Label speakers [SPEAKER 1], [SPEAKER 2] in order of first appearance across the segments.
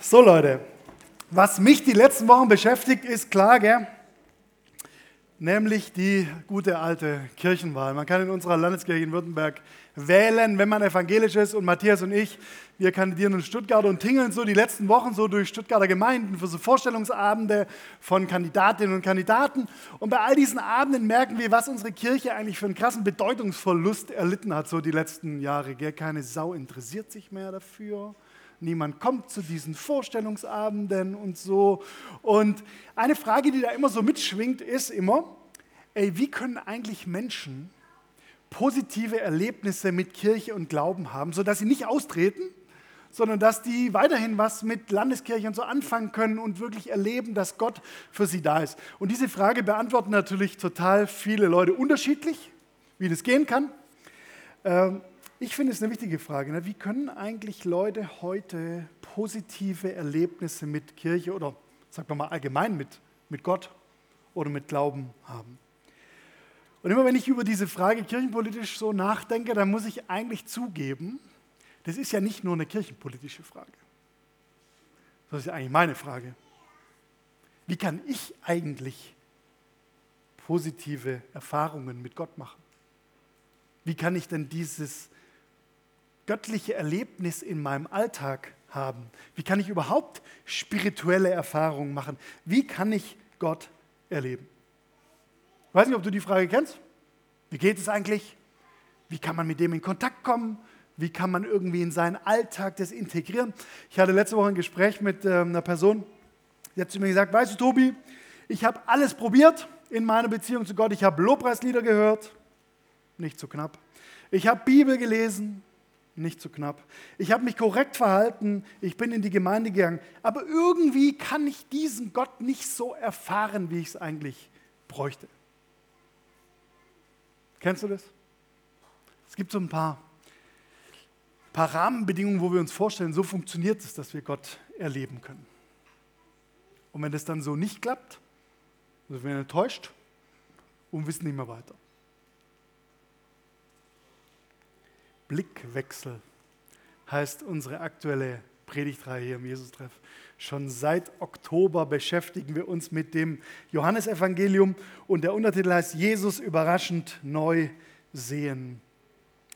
[SPEAKER 1] So Leute, was mich die letzten Wochen beschäftigt, ist klar, gell? Nämlich die gute alte Kirchenwahl. Man kann in unserer Landeskirche in Württemberg wählen, wenn man evangelisch ist. Und Matthias und ich, wir kandidieren in Stuttgart und tingeln so die letzten Wochen so durch Stuttgarter Gemeinden für so Vorstellungsabende von Kandidatinnen und Kandidaten. Und bei all diesen Abenden merken wir, was unsere Kirche eigentlich für einen krassen Bedeutungsverlust erlitten hat, so die letzten Jahre. Keine Sau interessiert sich mehr dafür niemand kommt zu diesen Vorstellungsabenden und so. Und eine Frage, die da immer so mitschwingt, ist immer, ey, wie können eigentlich Menschen positive Erlebnisse mit Kirche und Glauben haben, sodass sie nicht austreten, sondern dass die weiterhin was mit Landeskirche und so anfangen können und wirklich erleben, dass Gott für sie da ist. Und diese Frage beantworten natürlich total viele Leute unterschiedlich, wie das gehen kann. Ähm, ich finde es eine wichtige Frage. Ne? Wie können eigentlich Leute heute positive Erlebnisse mit Kirche oder sagen wir mal allgemein mit, mit Gott oder mit Glauben haben? Und immer wenn ich über diese Frage kirchenpolitisch so nachdenke, dann muss ich eigentlich zugeben, das ist ja nicht nur eine kirchenpolitische Frage. Das ist ja eigentlich meine Frage. Wie kann ich eigentlich positive Erfahrungen mit Gott machen? Wie kann ich denn dieses göttliche Erlebnis in meinem Alltag haben? Wie kann ich überhaupt spirituelle Erfahrungen machen? Wie kann ich Gott erleben? Ich weiß nicht, ob du die Frage kennst. Wie geht es eigentlich? Wie kann man mit dem in Kontakt kommen? Wie kann man irgendwie in seinen Alltag das integrieren? Ich hatte letzte Woche ein Gespräch mit äh, einer Person, die hat zu mir gesagt, weißt du Tobi, ich habe alles probiert in meiner Beziehung zu Gott. Ich habe Lobpreislieder gehört, nicht so knapp. Ich habe Bibel gelesen, nicht zu knapp. Ich habe mich korrekt verhalten, ich bin in die Gemeinde gegangen, aber irgendwie kann ich diesen Gott nicht so erfahren, wie ich es eigentlich bräuchte. Kennst du das? Es gibt so ein paar, paar Rahmenbedingungen, wo wir uns vorstellen, so funktioniert es, dass wir Gott erleben können. Und wenn das dann so nicht klappt, sind wir enttäuscht und wissen nicht mehr weiter. Blickwechsel heißt unsere aktuelle Predigtreihe hier im Jesus-Treff. Schon seit Oktober beschäftigen wir uns mit dem Johannesevangelium und der Untertitel heißt Jesus überraschend neu sehen.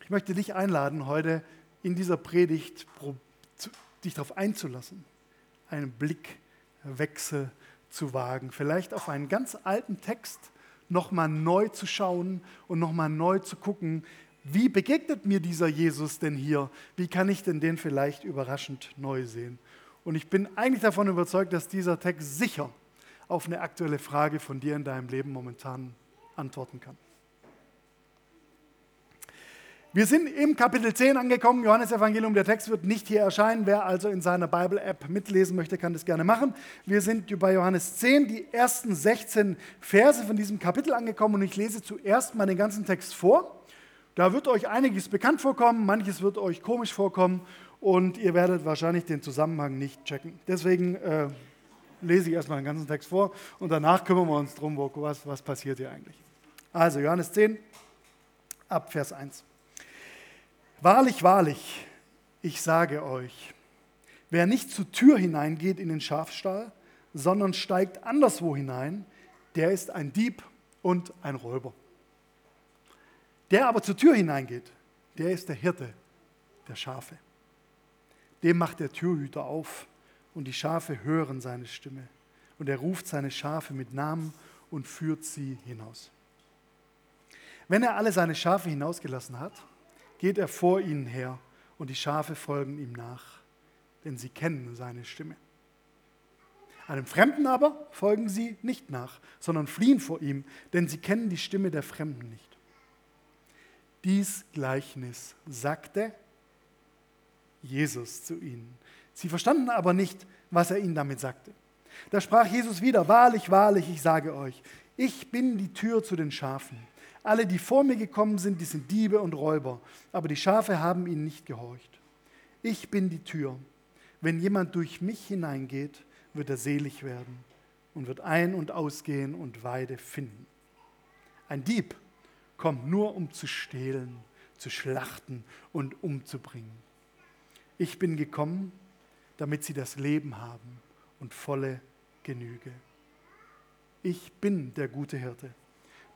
[SPEAKER 1] Ich möchte dich einladen, heute in dieser Predigt dich darauf einzulassen, einen Blickwechsel zu wagen, vielleicht auf einen ganz alten Text nochmal neu zu schauen und nochmal neu zu gucken, wie begegnet mir dieser Jesus denn hier? Wie kann ich denn den vielleicht überraschend neu sehen? Und ich bin eigentlich davon überzeugt, dass dieser Text sicher auf eine aktuelle Frage von dir in deinem Leben momentan antworten kann. Wir sind im Kapitel 10 angekommen, Johannes Evangelium. Der Text wird nicht hier erscheinen. Wer also in seiner Bible-App mitlesen möchte, kann das gerne machen. Wir sind bei Johannes 10, die ersten 16 Verse von diesem Kapitel angekommen und ich lese zuerst mal den ganzen Text vor. Da wird euch einiges bekannt vorkommen, manches wird euch komisch vorkommen und ihr werdet wahrscheinlich den Zusammenhang nicht checken. Deswegen äh, lese ich erstmal den ganzen Text vor und danach kümmern wir uns darum, was, was passiert hier eigentlich. Also Johannes 10, ab Vers 1. Wahrlich, wahrlich, ich sage euch, wer nicht zur Tür hineingeht in den Schafstall, sondern steigt anderswo hinein, der ist ein Dieb und ein Räuber. Der aber zur Tür hineingeht, der ist der Hirte der Schafe. Dem macht der Türhüter auf und die Schafe hören seine Stimme. Und er ruft seine Schafe mit Namen und führt sie hinaus. Wenn er alle seine Schafe hinausgelassen hat, geht er vor ihnen her und die Schafe folgen ihm nach, denn sie kennen seine Stimme. Einem Fremden aber folgen sie nicht nach, sondern fliehen vor ihm, denn sie kennen die Stimme der Fremden nicht. Dies Gleichnis sagte Jesus zu ihnen. Sie verstanden aber nicht, was er ihnen damit sagte. Da sprach Jesus wieder, wahrlich, wahrlich, ich sage euch, ich bin die Tür zu den Schafen. Alle, die vor mir gekommen sind, die sind Diebe und Räuber, aber die Schafe haben ihnen nicht gehorcht. Ich bin die Tür. Wenn jemand durch mich hineingeht, wird er selig werden und wird ein- und ausgehen und Weide finden. Ein Dieb kommt nur um zu stehlen, zu schlachten und umzubringen. Ich bin gekommen, damit sie das Leben haben und volle Genüge. Ich bin der gute Hirte.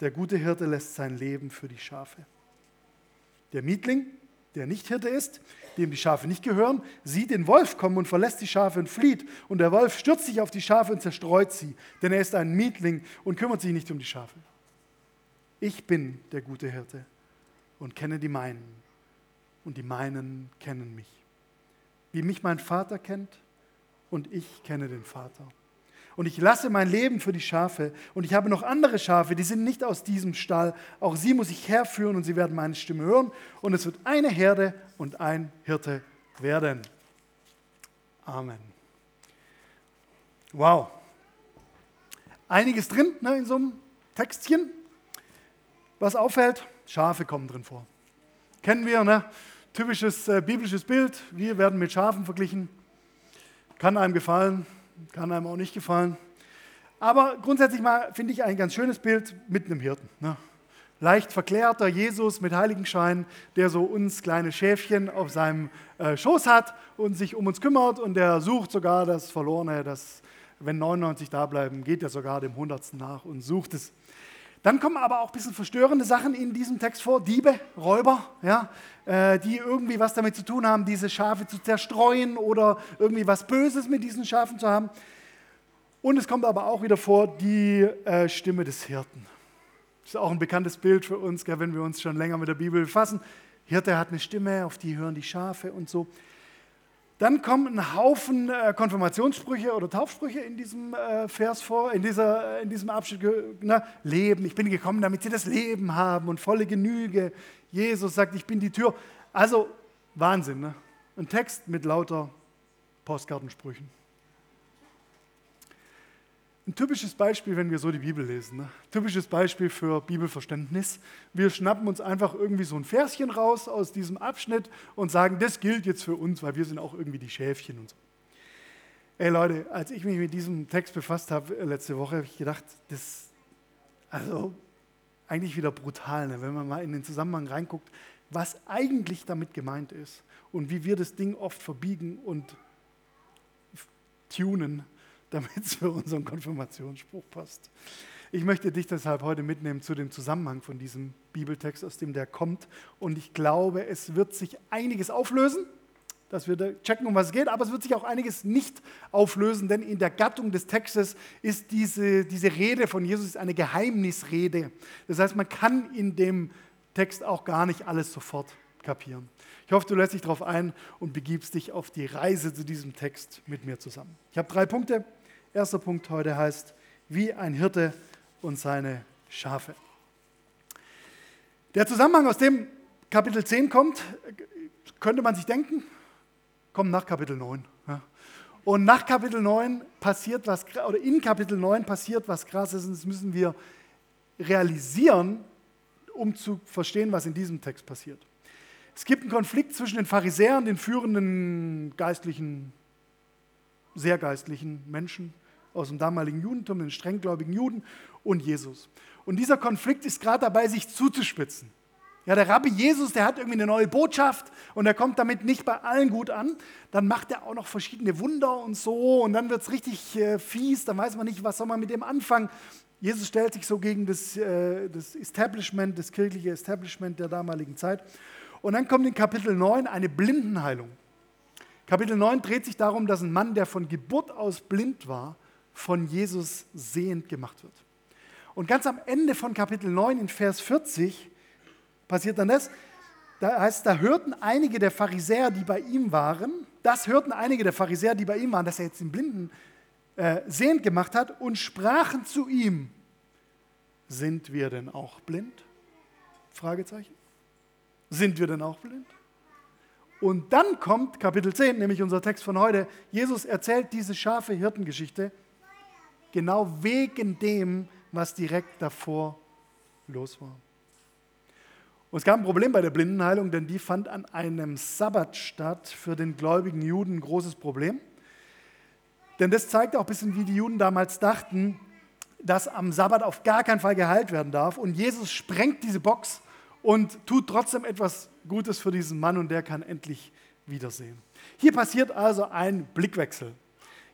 [SPEAKER 1] Der gute Hirte lässt sein Leben für die Schafe. Der Mietling, der nicht Hirte ist, dem die Schafe nicht gehören, sieht den Wolf kommen und verlässt die Schafe und flieht. Und der Wolf stürzt sich auf die Schafe und zerstreut sie, denn er ist ein Mietling und kümmert sich nicht um die Schafe. Ich bin der gute Hirte und kenne die meinen, und die meinen kennen mich. Wie mich mein Vater kennt und ich kenne den Vater und ich lasse mein Leben für die Schafe und ich habe noch andere Schafe, die sind nicht aus diesem Stall. Auch sie muss ich herführen und sie werden meine Stimme hören und es wird eine Herde und ein Hirte werden. Amen. Wow. Einiges drin ne, in so einem Textchen. Was auffällt, Schafe kommen drin vor. Kennen wir, ne? typisches äh, biblisches Bild. Wir werden mit Schafen verglichen. Kann einem gefallen, kann einem auch nicht gefallen. Aber grundsätzlich mal finde ich ein ganz schönes Bild mit einem Hirten. Ne? Leicht verklärter Jesus mit Heiligenschein, der so uns kleine Schäfchen auf seinem äh, Schoß hat und sich um uns kümmert und der sucht sogar das Verlorene, das, wenn 99 da bleiben, geht er sogar dem Hundertsten nach und sucht es. Dann kommen aber auch ein bisschen verstörende Sachen in diesem Text vor. Diebe, Räuber, ja, äh, die irgendwie was damit zu tun haben, diese Schafe zu zerstreuen oder irgendwie was Böses mit diesen Schafen zu haben. Und es kommt aber auch wieder vor die äh, Stimme des Hirten. Das ist auch ein bekanntes Bild für uns, wenn wir uns schon länger mit der Bibel befassen. Hirte hat eine Stimme, auf die hören die Schafe und so. Dann kommen ein Haufen äh, Konfirmationssprüche oder Taufsprüche in diesem äh, Vers vor, in, dieser, in diesem Abschnitt. Na, Leben, ich bin gekommen, damit sie das Leben haben und volle Genüge. Jesus sagt, ich bin die Tür. Also Wahnsinn, ne? ein Text mit lauter Postkartensprüchen. Ein typisches Beispiel, wenn wir so die Bibel lesen. Ne? Typisches Beispiel für Bibelverständnis. Wir schnappen uns einfach irgendwie so ein Verschen raus aus diesem Abschnitt und sagen, das gilt jetzt für uns, weil wir sind auch irgendwie die Schäfchen und so. Ey Leute, als ich mich mit diesem Text befasst habe äh, letzte Woche, habe ich gedacht, das also eigentlich wieder brutal, ne? wenn man mal in den Zusammenhang reinguckt, was eigentlich damit gemeint ist und wie wir das Ding oft verbiegen und tunen damit es für unseren Konfirmationsspruch passt. Ich möchte dich deshalb heute mitnehmen zu dem Zusammenhang von diesem Bibeltext, aus dem der kommt. Und ich glaube, es wird sich einiges auflösen, dass wir checken, um was es geht, aber es wird sich auch einiges nicht auflösen, denn in der Gattung des Textes ist diese, diese Rede von Jesus eine Geheimnisrede. Das heißt, man kann in dem Text auch gar nicht alles sofort kapieren. Ich hoffe, du lässt dich darauf ein und begibst dich auf die Reise zu diesem Text mit mir zusammen. Ich habe drei Punkte. Erster Punkt heute heißt, wie ein Hirte und seine Schafe. Der Zusammenhang, aus dem Kapitel 10 kommt, könnte man sich denken, kommt nach Kapitel 9. Und nach Kapitel 9 passiert was, oder in Kapitel 9 passiert was Krasses und das müssen wir realisieren, um zu verstehen, was in diesem Text passiert. Es gibt einen Konflikt zwischen den Pharisäern, den führenden geistlichen, sehr geistlichen Menschen, aus dem damaligen Judentum, den strenggläubigen Juden und Jesus. Und dieser Konflikt ist gerade dabei, sich zuzuspitzen. Ja, der Rabbi Jesus, der hat irgendwie eine neue Botschaft und er kommt damit nicht bei allen gut an. Dann macht er auch noch verschiedene Wunder und so und dann wird es richtig äh, fies, dann weiß man nicht, was soll man mit dem anfangen. Jesus stellt sich so gegen das, äh, das Establishment, das kirchliche Establishment der damaligen Zeit. Und dann kommt in Kapitel 9 eine Blindenheilung. Kapitel 9 dreht sich darum, dass ein Mann, der von Geburt aus blind war, von Jesus sehend gemacht wird. Und ganz am Ende von Kapitel 9 in Vers 40 passiert dann das. Da heißt, da hörten einige der Pharisäer, die bei ihm waren, das hörten einige der Pharisäer, die bei ihm waren, dass er jetzt den Blinden äh, sehend gemacht hat und sprachen zu ihm, sind wir denn auch blind? Fragezeichen. Sind wir denn auch blind? Und dann kommt Kapitel 10, nämlich unser Text von heute. Jesus erzählt diese scharfe Hirtengeschichte genau wegen dem, was direkt davor los war. Und es gab ein Problem bei der Blindenheilung, denn die fand an einem Sabbat statt. Für den gläubigen Juden ein großes Problem. Denn das zeigt auch ein bisschen, wie die Juden damals dachten, dass am Sabbat auf gar keinen Fall geheilt werden darf. Und Jesus sprengt diese Box und tut trotzdem etwas Gutes für diesen Mann und der kann endlich wiedersehen. Hier passiert also ein Blickwechsel.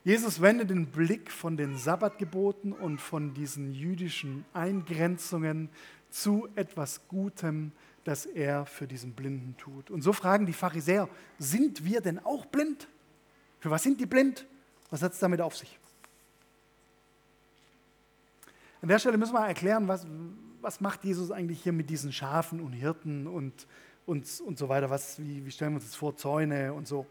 [SPEAKER 1] Jesus wendet den Blick von den Sabbatgeboten und von diesen jüdischen Eingrenzungen zu etwas Gutem, das er für diesen Blinden tut. Und so fragen die Pharisäer, sind wir denn auch blind? Für was sind die blind? Was hat es damit auf sich? An der Stelle müssen wir erklären, was, was macht Jesus eigentlich hier mit diesen Schafen und Hirten und, und, und so weiter. Was, wie, wie stellen wir uns das vor, Zäune und so.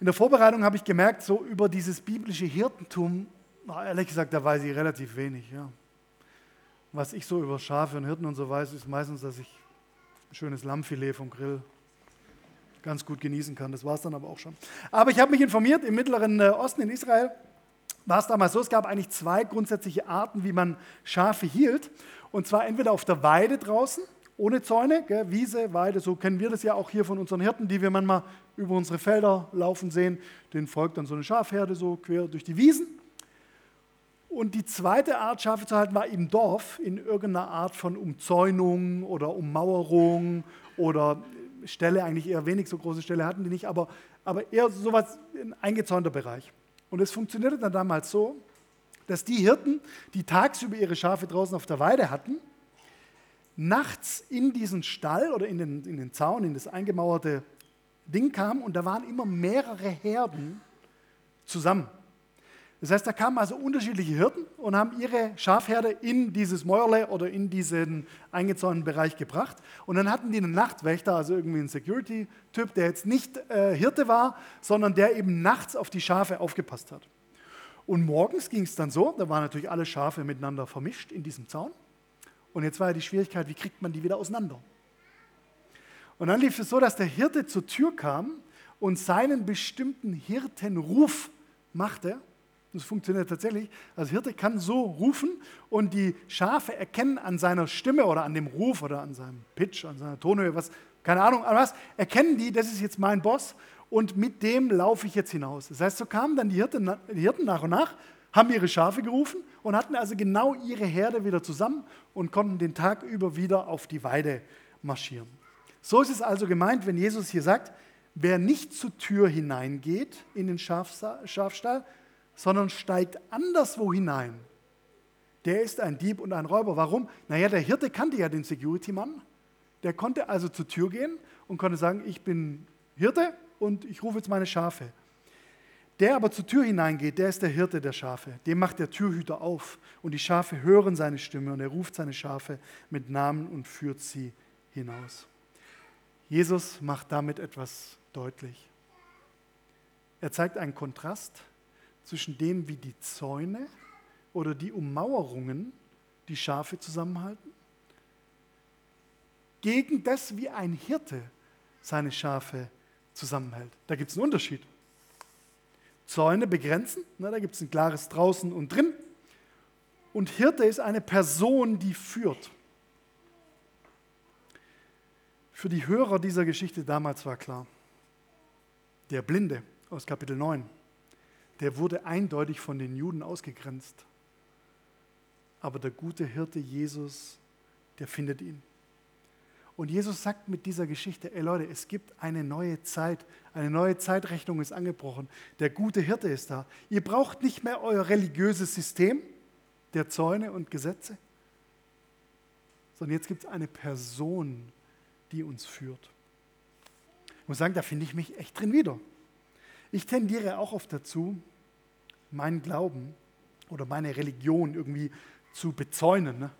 [SPEAKER 1] In der Vorbereitung habe ich gemerkt, so über dieses biblische Hirtentum, ehrlich gesagt, da weiß ich relativ wenig. Ja. Was ich so über Schafe und Hirten und so weiß, ist meistens, dass ich ein schönes Lammfilet vom Grill ganz gut genießen kann. Das war es dann aber auch schon. Aber ich habe mich informiert, im Mittleren äh, Osten in Israel war es damals so, es gab eigentlich zwei grundsätzliche Arten, wie man Schafe hielt. Und zwar entweder auf der Weide draußen, ohne Zäune, gell, Wiese, Weide, so kennen wir das ja auch hier von unseren Hirten, die wir manchmal über unsere Felder laufen sehen. Den folgt dann so eine Schafherde so quer durch die Wiesen. Und die zweite Art, Schafe zu halten, war im Dorf, in irgendeiner Art von Umzäunung oder Ummauerung oder Ställe, eigentlich eher wenig so große Ställe hatten die nicht, aber, aber eher sowas, ein eingezäunter Bereich. Und es funktionierte dann damals so, dass die Hirten, die tagsüber ihre Schafe draußen auf der Weide hatten, nachts in diesen Stall oder in den, in den Zaun, in das eingemauerte Ding kamen und da waren immer mehrere Herden zusammen. Das heißt, da kamen also unterschiedliche Hirten und haben ihre Schafherde in dieses Mäuerle oder in diesen eingezäunten Bereich gebracht. Und dann hatten die einen Nachtwächter, also irgendwie einen Security-Typ, der jetzt nicht äh, Hirte war, sondern der eben nachts auf die Schafe aufgepasst hat. Und morgens ging es dann so, da waren natürlich alle Schafe miteinander vermischt in diesem Zaun. Und jetzt war ja die Schwierigkeit, wie kriegt man die wieder auseinander? Und dann lief es so, dass der Hirte zur Tür kam und seinen bestimmten Hirtenruf machte das funktioniert tatsächlich. Also Hirte kann so rufen und die Schafe erkennen an seiner Stimme oder an dem Ruf oder an seinem Pitch, an seiner Tonhöhe, was, keine Ahnung, was, erkennen die, das ist jetzt mein Boss und mit dem laufe ich jetzt hinaus. Das heißt, so kamen dann die Hirten, die Hirten nach und nach, haben ihre Schafe gerufen und hatten also genau ihre Herde wieder zusammen und konnten den Tag über wieder auf die Weide marschieren. So ist es also gemeint, wenn Jesus hier sagt, wer nicht zur Tür hineingeht in den Schafstall, sondern steigt anderswo hinein. Der ist ein Dieb und ein Räuber. Warum? Naja, der Hirte kannte ja den Security-Mann. Der konnte also zur Tür gehen und konnte sagen, ich bin Hirte und ich rufe jetzt meine Schafe. Der aber zur Tür hineingeht, der ist der Hirte der Schafe. Dem macht der Türhüter auf und die Schafe hören seine Stimme und er ruft seine Schafe mit Namen und führt sie hinaus. Jesus macht damit etwas deutlich. Er zeigt einen Kontrast zwischen dem, wie die Zäune oder die Ummauerungen die Schafe zusammenhalten, gegen das, wie ein Hirte seine Schafe zusammenhält. Da gibt es einen Unterschied. Zäune begrenzen, ne, da gibt es ein klares draußen und drin. Und Hirte ist eine Person, die führt. Für die Hörer dieser Geschichte damals war klar, der Blinde aus Kapitel 9, der wurde eindeutig von den Juden ausgegrenzt. Aber der gute Hirte Jesus, der findet ihn. Und Jesus sagt mit dieser Geschichte, ey Leute, es gibt eine neue Zeit, eine neue Zeitrechnung ist angebrochen. Der gute Hirte ist da. Ihr braucht nicht mehr euer religiöses System der Zäune und Gesetze, sondern jetzt gibt es eine Person, die uns führt. Ich muss sagen, da finde ich mich echt drin wieder. Ich tendiere auch oft dazu, meinen Glauben oder meine Religion irgendwie zu bezäunen, ne?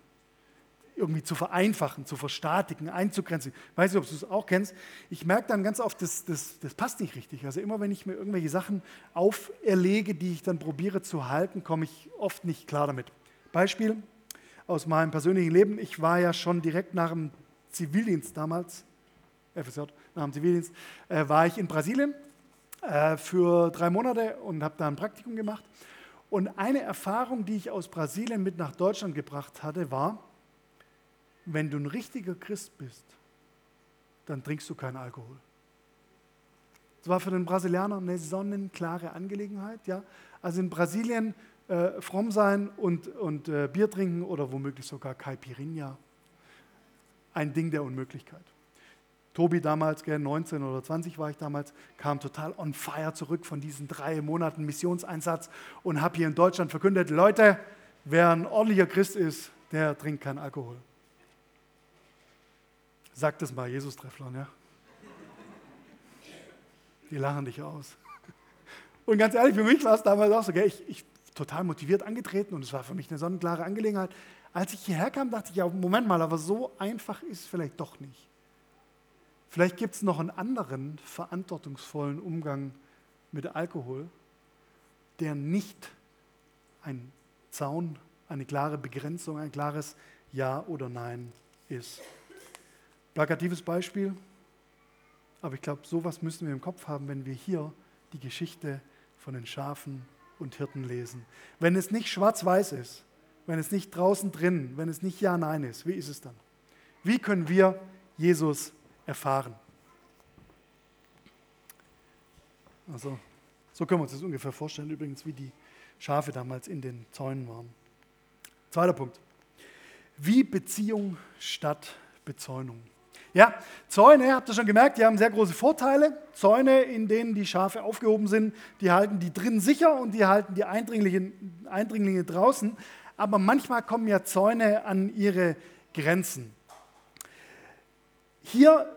[SPEAKER 1] irgendwie zu vereinfachen, zu verstatigen, einzugrenzen. Weiß nicht, ob du es auch kennst. Ich merke dann ganz oft, das, das, das passt nicht richtig. Also immer wenn ich mir irgendwelche Sachen auferlege, die ich dann probiere zu halten, komme ich oft nicht klar damit. Beispiel aus meinem persönlichen Leben. Ich war ja schon direkt nach dem Zivildienst damals, FSJ, nach dem Zivildienst, äh, war ich in Brasilien äh, für drei Monate und habe da ein Praktikum gemacht. Und eine Erfahrung, die ich aus Brasilien mit nach Deutschland gebracht hatte, war, wenn du ein richtiger Christ bist, dann trinkst du keinen Alkohol. Das war für den Brasilianer eine sonnenklare Angelegenheit. Ja? Also in Brasilien äh, fromm sein und, und äh, Bier trinken oder womöglich sogar Caipirinha. Ein Ding der Unmöglichkeit. Tobi damals, 19 oder 20 war ich damals, kam total on fire zurück von diesen drei Monaten Missionseinsatz und habe hier in Deutschland verkündet, Leute, wer ein ordentlicher Christ ist, der trinkt keinen Alkohol. Sag das mal Jesus-Trefflern, ja? Die lachen dich aus. Und ganz ehrlich, für mich war es damals auch so, gell? Ich, ich total motiviert angetreten und es war für mich eine sonnenklare Angelegenheit. Als ich hierher kam, dachte ich, ja, Moment mal, aber so einfach ist es vielleicht doch nicht. Vielleicht gibt es noch einen anderen verantwortungsvollen Umgang mit Alkohol, der nicht ein Zaun, eine klare Begrenzung, ein klares Ja oder Nein ist. Plakatives Beispiel, aber ich glaube, sowas müssen wir im Kopf haben, wenn wir hier die Geschichte von den Schafen und Hirten lesen. Wenn es nicht schwarz-weiß ist, wenn es nicht draußen drin, wenn es nicht Ja, Nein ist, wie ist es dann? Wie können wir Jesus erfahren? Also, so können wir uns das ungefähr vorstellen, übrigens, wie die Schafe damals in den Zäunen waren. Zweiter Punkt. Wie Beziehung statt Bezäunung. Ja, Zäune, habt ihr schon gemerkt, die haben sehr große Vorteile. Zäune, in denen die Schafe aufgehoben sind, die halten die drinnen sicher und die halten die Eindringlinge, Eindringlinge draußen. Aber manchmal kommen ja Zäune an ihre Grenzen. Hier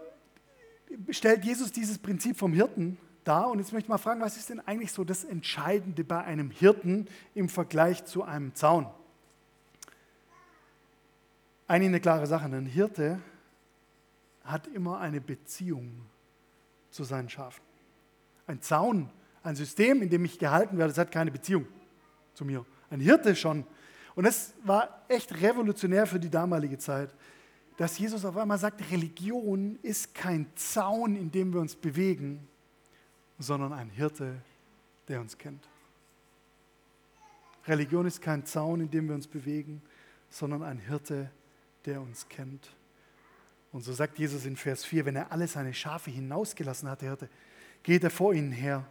[SPEAKER 1] stellt Jesus dieses Prinzip vom Hirten dar. Und jetzt möchte ich mal fragen, was ist denn eigentlich so das Entscheidende bei einem Hirten im Vergleich zu einem Zaun? Eigentlich eine klare Sache. Ein Hirte hat immer eine Beziehung zu seinen Schafen. Ein Zaun, ein System, in dem ich gehalten werde, das hat keine Beziehung zu mir. Ein Hirte schon. Und das war echt revolutionär für die damalige Zeit, dass Jesus auf einmal sagt, Religion ist kein Zaun, in dem wir uns bewegen, sondern ein Hirte, der uns kennt. Religion ist kein Zaun, in dem wir uns bewegen, sondern ein Hirte, der uns kennt. Und so sagt Jesus in Vers 4, wenn er alle seine Schafe hinausgelassen hat, der Hirte, geht er vor ihnen her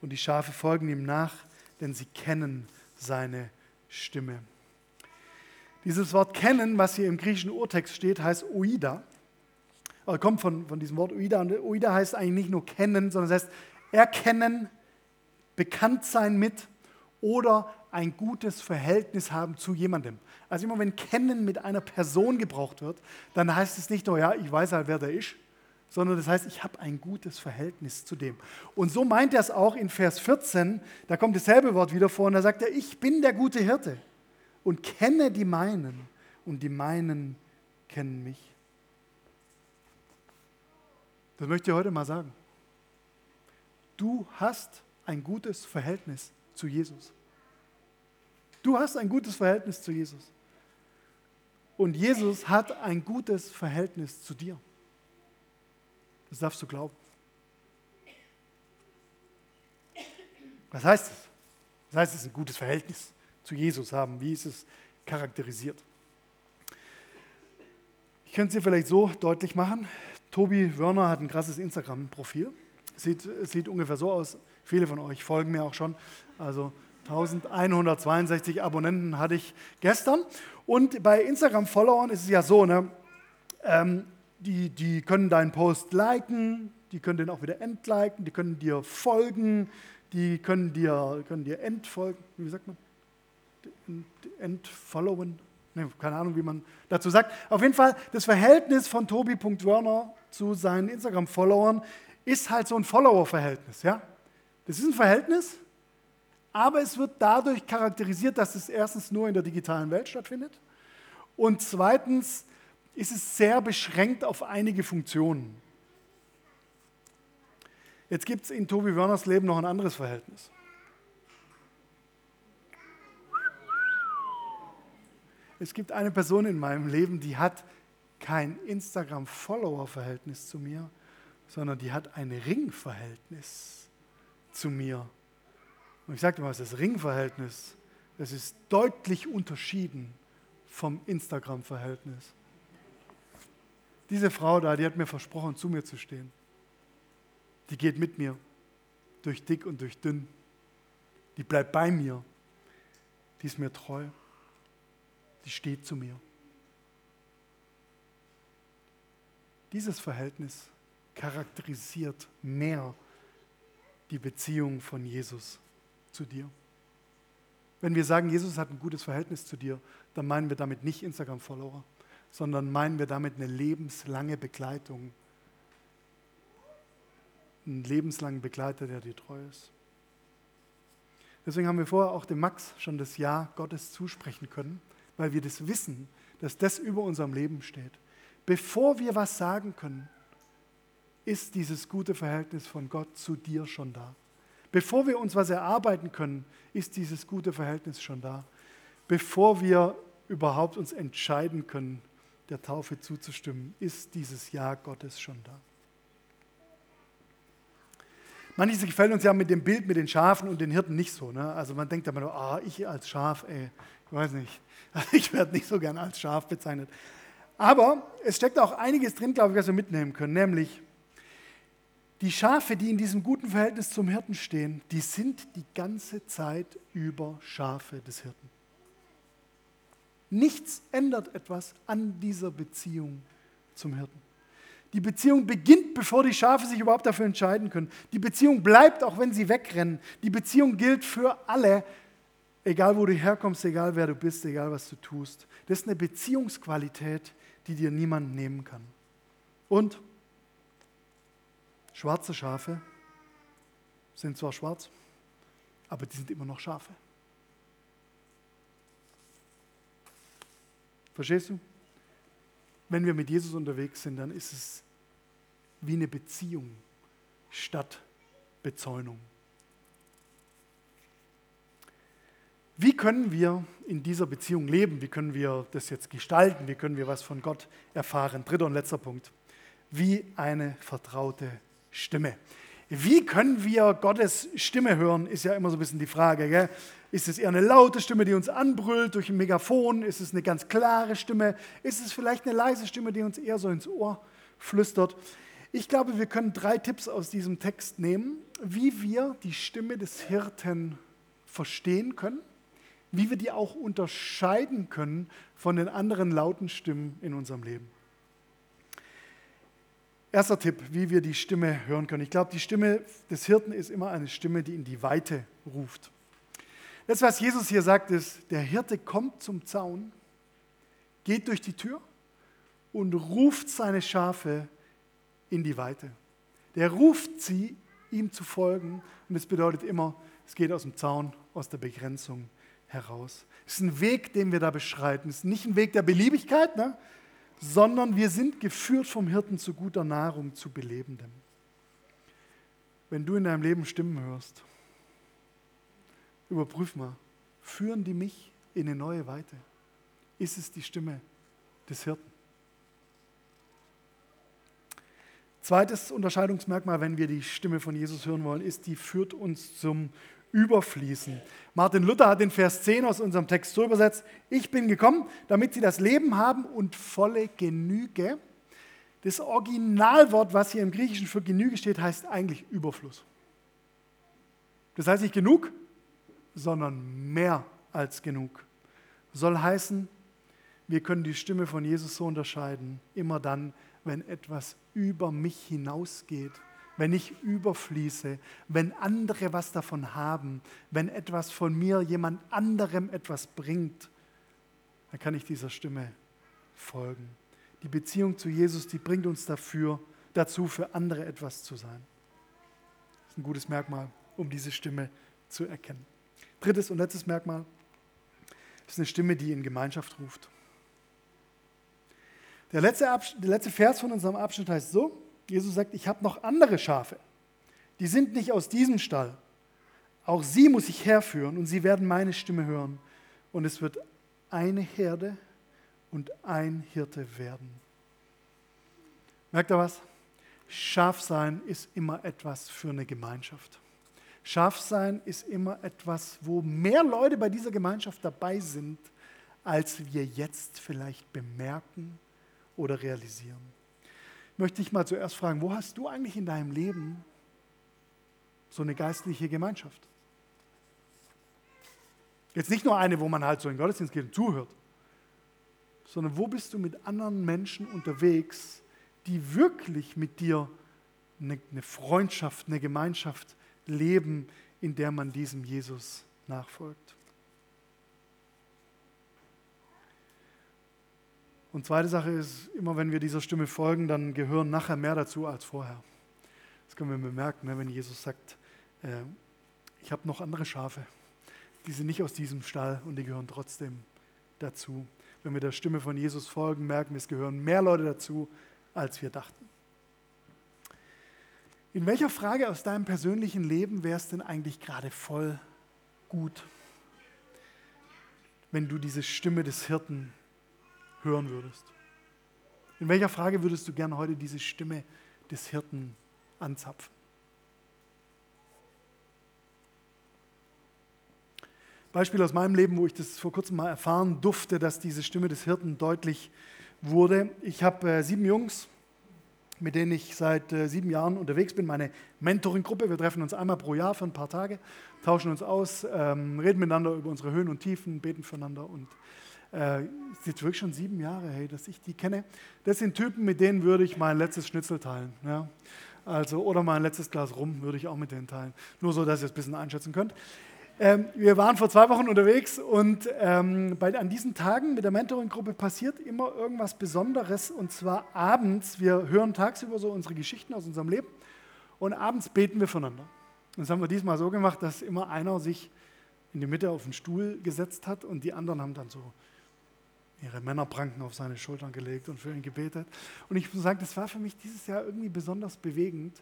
[SPEAKER 1] und die Schafe folgen ihm nach, denn sie kennen seine Stimme. Dieses Wort kennen, was hier im griechischen Urtext steht, heißt oida. Also kommt von, von diesem Wort oida. Und oida heißt eigentlich nicht nur kennen, sondern es heißt erkennen, bekannt sein mit oder ein gutes Verhältnis haben zu jemandem. Also immer wenn kennen mit einer Person gebraucht wird, dann heißt es nicht nur, ja, ich weiß halt, wer der ist, sondern das heißt, ich habe ein gutes Verhältnis zu dem. Und so meint er es auch in Vers 14, da kommt dasselbe Wort wieder vor und da sagt er, ich bin der gute Hirte und kenne die meinen und die meinen kennen mich. Das möchte ich heute mal sagen. Du hast ein gutes Verhältnis zu Jesus. Du hast ein gutes Verhältnis zu Jesus. Und Jesus hat ein gutes Verhältnis zu dir. Das darfst du glauben. Was heißt es? Was heißt es, ein gutes Verhältnis zu Jesus haben? Wie ist es charakterisiert? Ich könnte es dir vielleicht so deutlich machen. Tobi Wörner hat ein krasses Instagram-Profil. Sieht, sieht ungefähr so aus. Viele von euch folgen mir auch schon. Also 1162 Abonnenten hatte ich gestern. Und bei Instagram-Followern ist es ja so, ne, ähm, die, die können deinen Post liken, die können den auch wieder entliken, die können dir folgen, die können dir, können dir entfolgen, wie sagt man? Entfollowen? Nee, keine Ahnung, wie man dazu sagt. Auf jeden Fall, das Verhältnis von Tobi.Werner zu seinen Instagram-Followern ist halt so ein Follower-Verhältnis. Ja? Das ist ein Verhältnis, aber es wird dadurch charakterisiert, dass es erstens nur in der digitalen Welt stattfindet und zweitens ist es sehr beschränkt auf einige Funktionen. Jetzt gibt es in Tobi Wörners Leben noch ein anderes Verhältnis. Es gibt eine Person in meinem Leben, die hat kein Instagram-Follower-Verhältnis zu mir, sondern die hat ein Ringverhältnis zu mir. Und ich sagte mal, das Ringverhältnis, das ist deutlich unterschieden vom Instagram-Verhältnis. Diese Frau da, die hat mir versprochen, zu mir zu stehen. Die geht mit mir durch dick und durch dünn. Die bleibt bei mir. Die ist mir treu. Die steht zu mir. Dieses Verhältnis charakterisiert mehr die Beziehung von Jesus zu dir. Wenn wir sagen, Jesus hat ein gutes Verhältnis zu dir, dann meinen wir damit nicht Instagram-Follower, sondern meinen wir damit eine lebenslange Begleitung. Einen lebenslangen Begleiter, der dir treu ist. Deswegen haben wir vorher auch dem Max schon das Ja Gottes zusprechen können, weil wir das wissen, dass das über unserem Leben steht. Bevor wir was sagen können, ist dieses gute Verhältnis von Gott zu dir schon da. Bevor wir uns was erarbeiten können, ist dieses gute Verhältnis schon da. Bevor wir überhaupt uns entscheiden können, der Taufe zuzustimmen, ist dieses Ja Gottes schon da. Manches gefällt uns ja mit dem Bild mit den Schafen und den Hirten nicht so. Ne? Also man denkt immer, ah, ich als Schaf, ey, weiß nicht, ich werde nicht so gern als Schaf bezeichnet. Aber es steckt auch einiges drin, glaube ich, was wir mitnehmen können, nämlich die Schafe, die in diesem guten Verhältnis zum Hirten stehen, die sind die ganze Zeit über Schafe des Hirten. Nichts ändert etwas an dieser Beziehung zum Hirten. Die Beziehung beginnt, bevor die Schafe sich überhaupt dafür entscheiden können. Die Beziehung bleibt, auch wenn sie wegrennen. Die Beziehung gilt für alle, egal wo du herkommst, egal wer du bist, egal was du tust. Das ist eine Beziehungsqualität, die dir niemand nehmen kann. Und Schwarze Schafe sind zwar schwarz, aber die sind immer noch Schafe. Verstehst du? Wenn wir mit Jesus unterwegs sind, dann ist es wie eine Beziehung statt Bezäunung. Wie können wir in dieser Beziehung leben? Wie können wir das jetzt gestalten? Wie können wir was von Gott erfahren? Dritter und letzter Punkt. Wie eine vertraute Stimme. Wie können wir Gottes Stimme hören, ist ja immer so ein bisschen die Frage. Gell? Ist es eher eine laute Stimme, die uns anbrüllt durch ein Megafon? Ist es eine ganz klare Stimme? Ist es vielleicht eine leise Stimme, die uns eher so ins Ohr flüstert? Ich glaube, wir können drei Tipps aus diesem Text nehmen, wie wir die Stimme des Hirten verstehen können, wie wir die auch unterscheiden können von den anderen lauten Stimmen in unserem Leben. Erster Tipp, wie wir die Stimme hören können. Ich glaube, die Stimme des Hirten ist immer eine Stimme, die in die Weite ruft. Das, was Jesus hier sagt, ist, der Hirte kommt zum Zaun, geht durch die Tür und ruft seine Schafe in die Weite. Der ruft sie, ihm zu folgen. Und das bedeutet immer, es geht aus dem Zaun, aus der Begrenzung heraus. Es ist ein Weg, den wir da beschreiten. Es ist nicht ein Weg der Beliebigkeit, ne? sondern wir sind geführt vom Hirten zu guter Nahrung, zu Belebendem. Wenn du in deinem Leben Stimmen hörst, überprüf mal, führen die mich in eine neue Weite? Ist es die Stimme des Hirten? Zweites Unterscheidungsmerkmal, wenn wir die Stimme von Jesus hören wollen, ist, die führt uns zum überfließen. Martin Luther hat den Vers 10 aus unserem Text so übersetzt, ich bin gekommen, damit sie das Leben haben und volle Genüge. Das Originalwort, was hier im Griechischen für Genüge steht, heißt eigentlich Überfluss. Das heißt nicht genug, sondern mehr als genug. Soll heißen, wir können die Stimme von Jesus so unterscheiden, immer dann, wenn etwas über mich hinausgeht wenn ich überfließe, wenn andere was davon haben, wenn etwas von mir jemand anderem etwas bringt, dann kann ich dieser Stimme folgen. Die Beziehung zu Jesus, die bringt uns dafür, dazu, für andere etwas zu sein. Das ist ein gutes Merkmal, um diese Stimme zu erkennen. Drittes und letztes Merkmal ist eine Stimme, die in Gemeinschaft ruft. Der letzte, der letzte Vers von unserem Abschnitt heißt so, Jesus sagt, ich habe noch andere Schafe. Die sind nicht aus diesem Stall. Auch sie muss ich herführen und sie werden meine Stimme hören. Und es wird eine Herde und ein Hirte werden. Merkt ihr was? Schafsein ist immer etwas für eine Gemeinschaft. Schafsein ist immer etwas, wo mehr Leute bei dieser Gemeinschaft dabei sind, als wir jetzt vielleicht bemerken oder realisieren möchte ich mal zuerst fragen, wo hast du eigentlich in deinem Leben so eine geistliche Gemeinschaft? Jetzt nicht nur eine, wo man halt so in Gottesdienst geht und zuhört, sondern wo bist du mit anderen Menschen unterwegs, die wirklich mit dir eine, Freundschaft, eine Gemeinschaft leben, in der man diesem Jesus nachfolgt. Und zweite Sache ist, immer wenn wir dieser Stimme folgen, dann gehören nachher mehr dazu als vorher. Das können wir bemerken, ne, wenn Jesus sagt, äh, ich habe noch andere Schafe, die sind nicht aus diesem Stall und die gehören trotzdem dazu. Wenn wir der Stimme von Jesus folgen, merken wir, es gehören mehr Leute dazu, als wir dachten. In welcher Frage aus deinem persönlichen Leben wäre es denn eigentlich gerade voll gut, wenn du diese Stimme des Hirten hören würdest? In welcher Frage würdest du gerne heute diese Stimme des Hirten anzapfen? Beispiel aus meinem Leben, wo ich das vor kurzem mal erfahren durfte, dass diese Stimme des Hirten deutlich wurde. Ich habe äh, sieben Jungs, mit denen ich seit äh, sieben Jahren unterwegs bin, meine Mentoring-Gruppe. Wir treffen uns einmal pro Jahr für ein paar Tage, tauschen uns aus, ähm, reden miteinander über unsere Höhen und Tiefen, beten füreinander und äh, ist jetzt wirklich schon sieben Jahre, hey, dass ich die kenne. Das sind Typen, mit denen würde ich mein letztes Schnitzel teilen. Ja? Also, oder mein letztes Glas rum würde ich auch mit denen teilen. Nur so, dass ihr es ein bisschen einschätzen könnt. Ähm, wir waren vor zwei Wochen unterwegs und ähm, bei, an diesen Tagen mit der Mentoring-Gruppe passiert immer irgendwas Besonderes und zwar abends. Wir hören tagsüber so unsere Geschichten aus unserem Leben und abends beten wir voneinander. Das haben wir diesmal so gemacht, dass immer einer sich in die Mitte auf den Stuhl gesetzt hat und die anderen haben dann so ihre Männerpranken auf seine Schultern gelegt und für ihn gebetet. Und ich muss sagen, das war für mich dieses Jahr irgendwie besonders bewegend,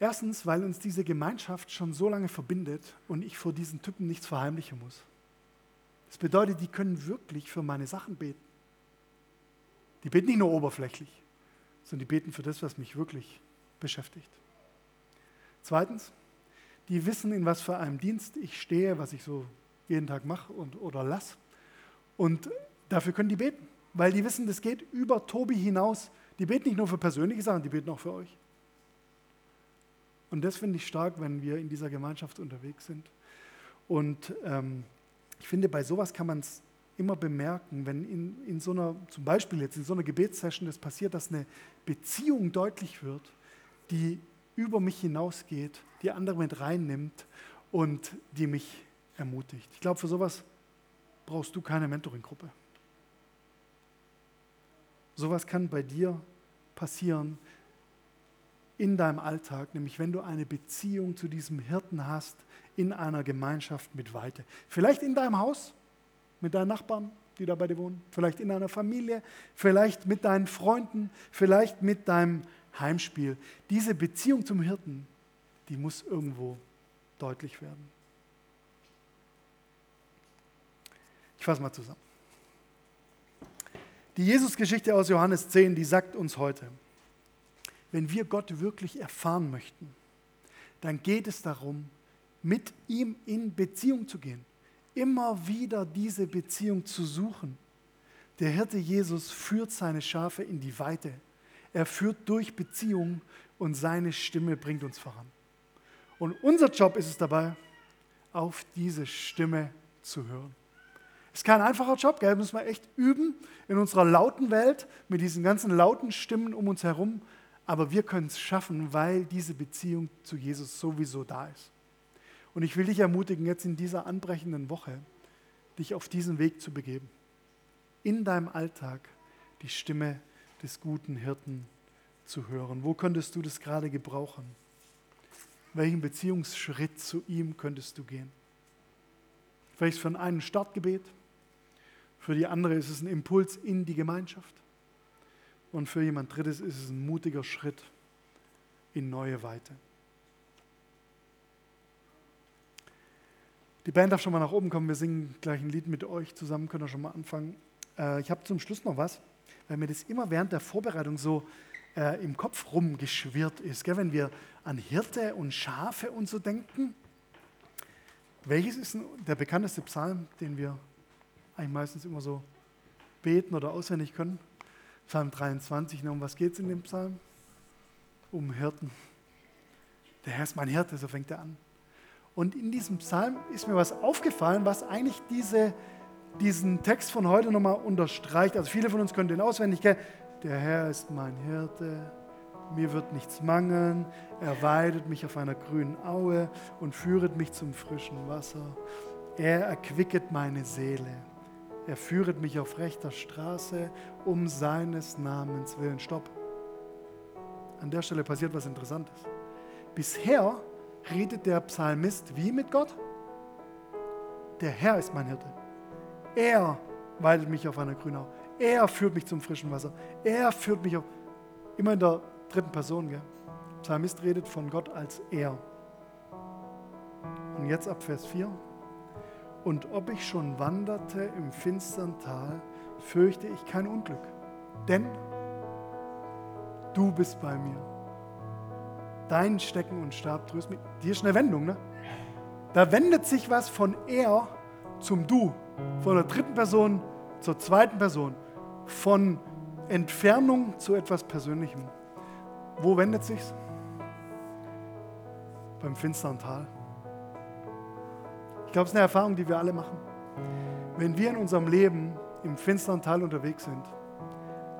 [SPEAKER 1] Erstens, weil uns diese Gemeinschaft schon so lange verbindet und ich vor diesen Typen nichts verheimlichen muss. Das bedeutet, die können wirklich für meine Sachen beten. Die beten nicht nur oberflächlich, sondern die beten für das, was mich wirklich beschäftigt. Zweitens, die wissen, in was für einem Dienst ich stehe, was ich so jeden Tag mache und, oder lasse. Und dafür können die beten, weil die wissen, das geht über Tobi hinaus. Die beten nicht nur für persönliche Sachen, die beten auch für euch. Und das finde ich stark, wenn wir in dieser Gemeinschaft unterwegs sind. Und ähm, ich finde, bei sowas kann man es immer bemerken, wenn in, in so einer, zum Beispiel jetzt in so einer Gebetssession das passiert, dass eine Beziehung deutlich wird, die über mich hinausgeht, die andere mit reinnimmt und die mich ermutigt. Ich glaube, für sowas brauchst du keine Mentoring-Gruppe. Sowas kann bei dir passieren, in deinem Alltag, nämlich wenn du eine Beziehung zu diesem Hirten hast in einer Gemeinschaft mit Weite. Vielleicht in deinem Haus, mit deinen Nachbarn, die da bei dir wohnen, vielleicht in deiner Familie, vielleicht mit deinen Freunden, vielleicht mit deinem Heimspiel. Diese Beziehung zum Hirten, die muss irgendwo deutlich werden. Ich fasse mal zusammen. Die Jesusgeschichte aus Johannes 10, die sagt uns heute, wenn wir Gott wirklich erfahren möchten, dann geht es darum, mit ihm in Beziehung zu gehen. Immer wieder diese Beziehung zu suchen. Der Hirte Jesus führt seine Schafe in die Weite. Er führt durch Beziehung und seine Stimme bringt uns voran. Und unser Job ist es dabei, auf diese Stimme zu hören. Ist kein einfacher Job, gell? Müssen wir echt üben in unserer lauten Welt mit diesen ganzen lauten Stimmen um uns herum aber wir können es schaffen, weil diese Beziehung zu Jesus sowieso da ist. Und ich will dich ermutigen, jetzt in dieser anbrechenden Woche, dich auf diesen Weg zu begeben. In deinem Alltag die Stimme des guten Hirten zu hören. Wo könntest du das gerade gebrauchen? Welchen Beziehungsschritt zu ihm könntest du gehen? Vielleicht für einen Startgebet, für die andere ist es ein Impuls in die Gemeinschaft. Und für jemand Drittes ist es ein mutiger Schritt in neue Weite. Die Band darf schon mal nach oben kommen. Wir singen gleich ein Lied mit euch zusammen. Können wir schon mal anfangen. Äh, ich habe zum Schluss noch was, weil mir das immer während der Vorbereitung so äh, im Kopf rumgeschwirrt ist. Gell? Wenn wir an Hirte und Schafe und so denken. Welches ist der bekannteste Psalm, den wir eigentlich meistens immer so beten oder auswendig können? Psalm 23, um was geht es in dem Psalm? Um Hirten. Der Herr ist mein Hirte, so fängt er an. Und in diesem Psalm ist mir was aufgefallen, was eigentlich diese, diesen Text von heute nochmal unterstreicht. Also viele von uns können den auswendig kennen. Der Herr ist mein Hirte, mir wird nichts mangeln. Er weidet mich auf einer grünen Aue und führet mich zum frischen Wasser. Er erquicket meine Seele. Er führet mich auf rechter Straße um seines Namens willen. Stopp. An der Stelle passiert was Interessantes. Bisher redet der Psalmist wie mit Gott? Der Herr ist mein Hirte. Er weidet mich auf einer grünen Aue. Er führt mich zum frischen Wasser. Er führt mich auf. Immer in der dritten Person. Gell? Psalmist redet von Gott als er. Und jetzt ab Vers 4. Und ob ich schon wanderte im finstern Tal, fürchte ich kein Unglück. Denn du bist bei mir. Dein Stecken und Stab tröst mich. Hier ist eine Wendung, ne? Da wendet sich was von er zum Du, von der dritten Person zur zweiten Person, von Entfernung zu etwas Persönlichem. Wo wendet sich's? Beim finsteren Tal. Ich glaube, es ist eine Erfahrung, die wir alle machen. Wenn wir in unserem Leben im finsteren Tal unterwegs sind,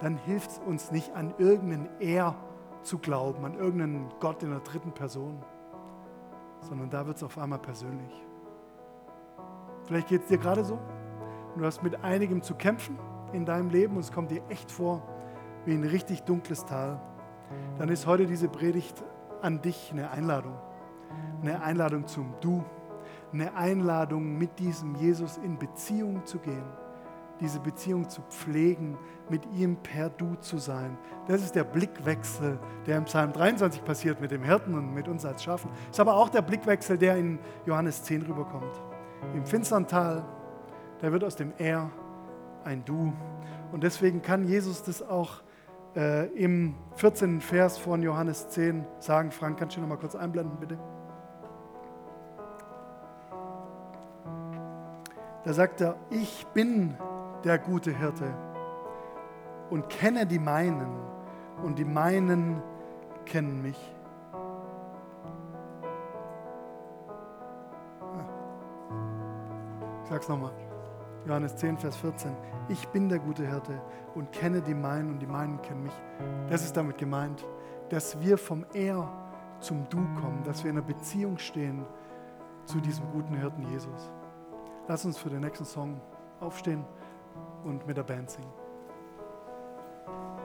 [SPEAKER 1] dann hilft es uns nicht an irgendeinen Er zu glauben, an irgendeinen Gott in der dritten Person, sondern da wird es auf einmal persönlich. Vielleicht geht es dir gerade so und du hast mit einigem zu kämpfen in deinem Leben und es kommt dir echt vor wie ein richtig dunkles Tal. Dann ist heute diese Predigt an dich eine Einladung. Eine Einladung zum Du. Eine Einladung, mit diesem Jesus in Beziehung zu gehen diese Beziehung zu pflegen, mit ihm per Du zu sein. Das ist der Blickwechsel, der im Psalm 23 passiert mit dem Hirten und mit uns als Schafen. Ist aber auch der Blickwechsel, der in Johannes 10 rüberkommt. Im finstern Tal, da wird aus dem Er ein Du. Und deswegen kann Jesus das auch äh, im 14. Vers von Johannes 10 sagen. Frank, kannst du noch mal kurz einblenden, bitte? Da sagt er, ich bin der gute Hirte und kenne die meinen und die meinen kennen mich. Ich sage es nochmal. Johannes 10, Vers 14. Ich bin der gute Hirte und kenne die meinen und die meinen kennen mich. Das ist damit gemeint, dass wir vom Er zum Du kommen, dass wir in einer Beziehung stehen zu diesem guten Hirten Jesus. Lass uns für den nächsten Song aufstehen und mit der Band singen.